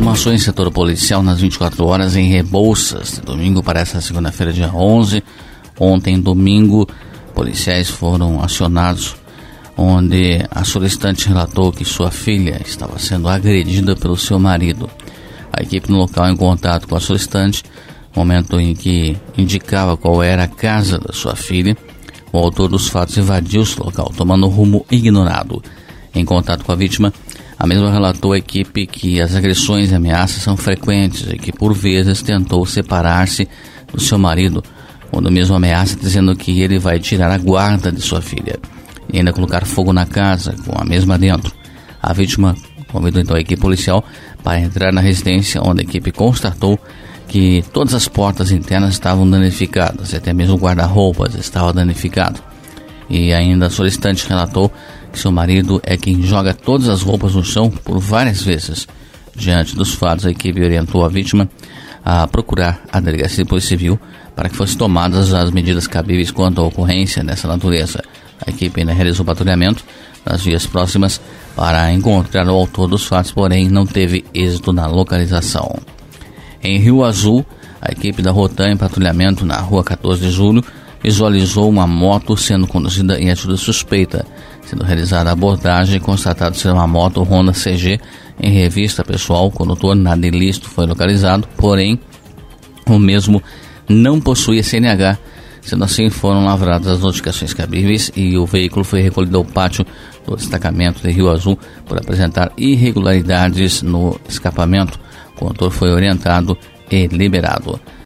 Informações setor policial nas 24 horas em Rebouças, de domingo para essa segunda-feira, dia 11. Ontem, domingo, policiais foram acionados, onde a solicitante relatou que sua filha estava sendo agredida pelo seu marido. A equipe no local, em contato com a solicitante, momento em que indicava qual era a casa da sua filha, o autor dos fatos invadiu-se local, tomando rumo ignorado. Em contato com a vítima, a mesma relatou à equipe que as agressões e ameaças são frequentes e que por vezes tentou separar-se do seu marido, quando mesmo ameaça dizendo que ele vai tirar a guarda de sua filha e ainda colocar fogo na casa com a mesma dentro. A vítima convidou então a equipe policial para entrar na residência, onde a equipe constatou que todas as portas internas estavam danificadas, e até mesmo o guarda-roupas estava danificado. E ainda a solicitante relatou que seu marido é quem joga todas as roupas no chão por várias vezes. Diante dos fatos, a equipe orientou a vítima a procurar a delegacia de polícia civil para que fossem tomadas as medidas cabíveis quanto à ocorrência dessa natureza. A equipe ainda realizou patrulhamento nas vias próximas para encontrar o autor dos fatos, porém não teve êxito na localização. Em Rio Azul, a equipe da Rotan em patrulhamento na rua 14 de julho visualizou uma moto sendo conduzida em atitude suspeita. Sendo realizada a abordagem, constatado ser uma moto Honda CG em revista pessoal, o condutor nada ilícito foi localizado, porém o mesmo não possuía CNH. Sendo assim, foram lavradas as notificações cabíveis e o veículo foi recolhido ao pátio do destacamento de Rio Azul por apresentar irregularidades no escapamento. O condutor foi orientado e liberado.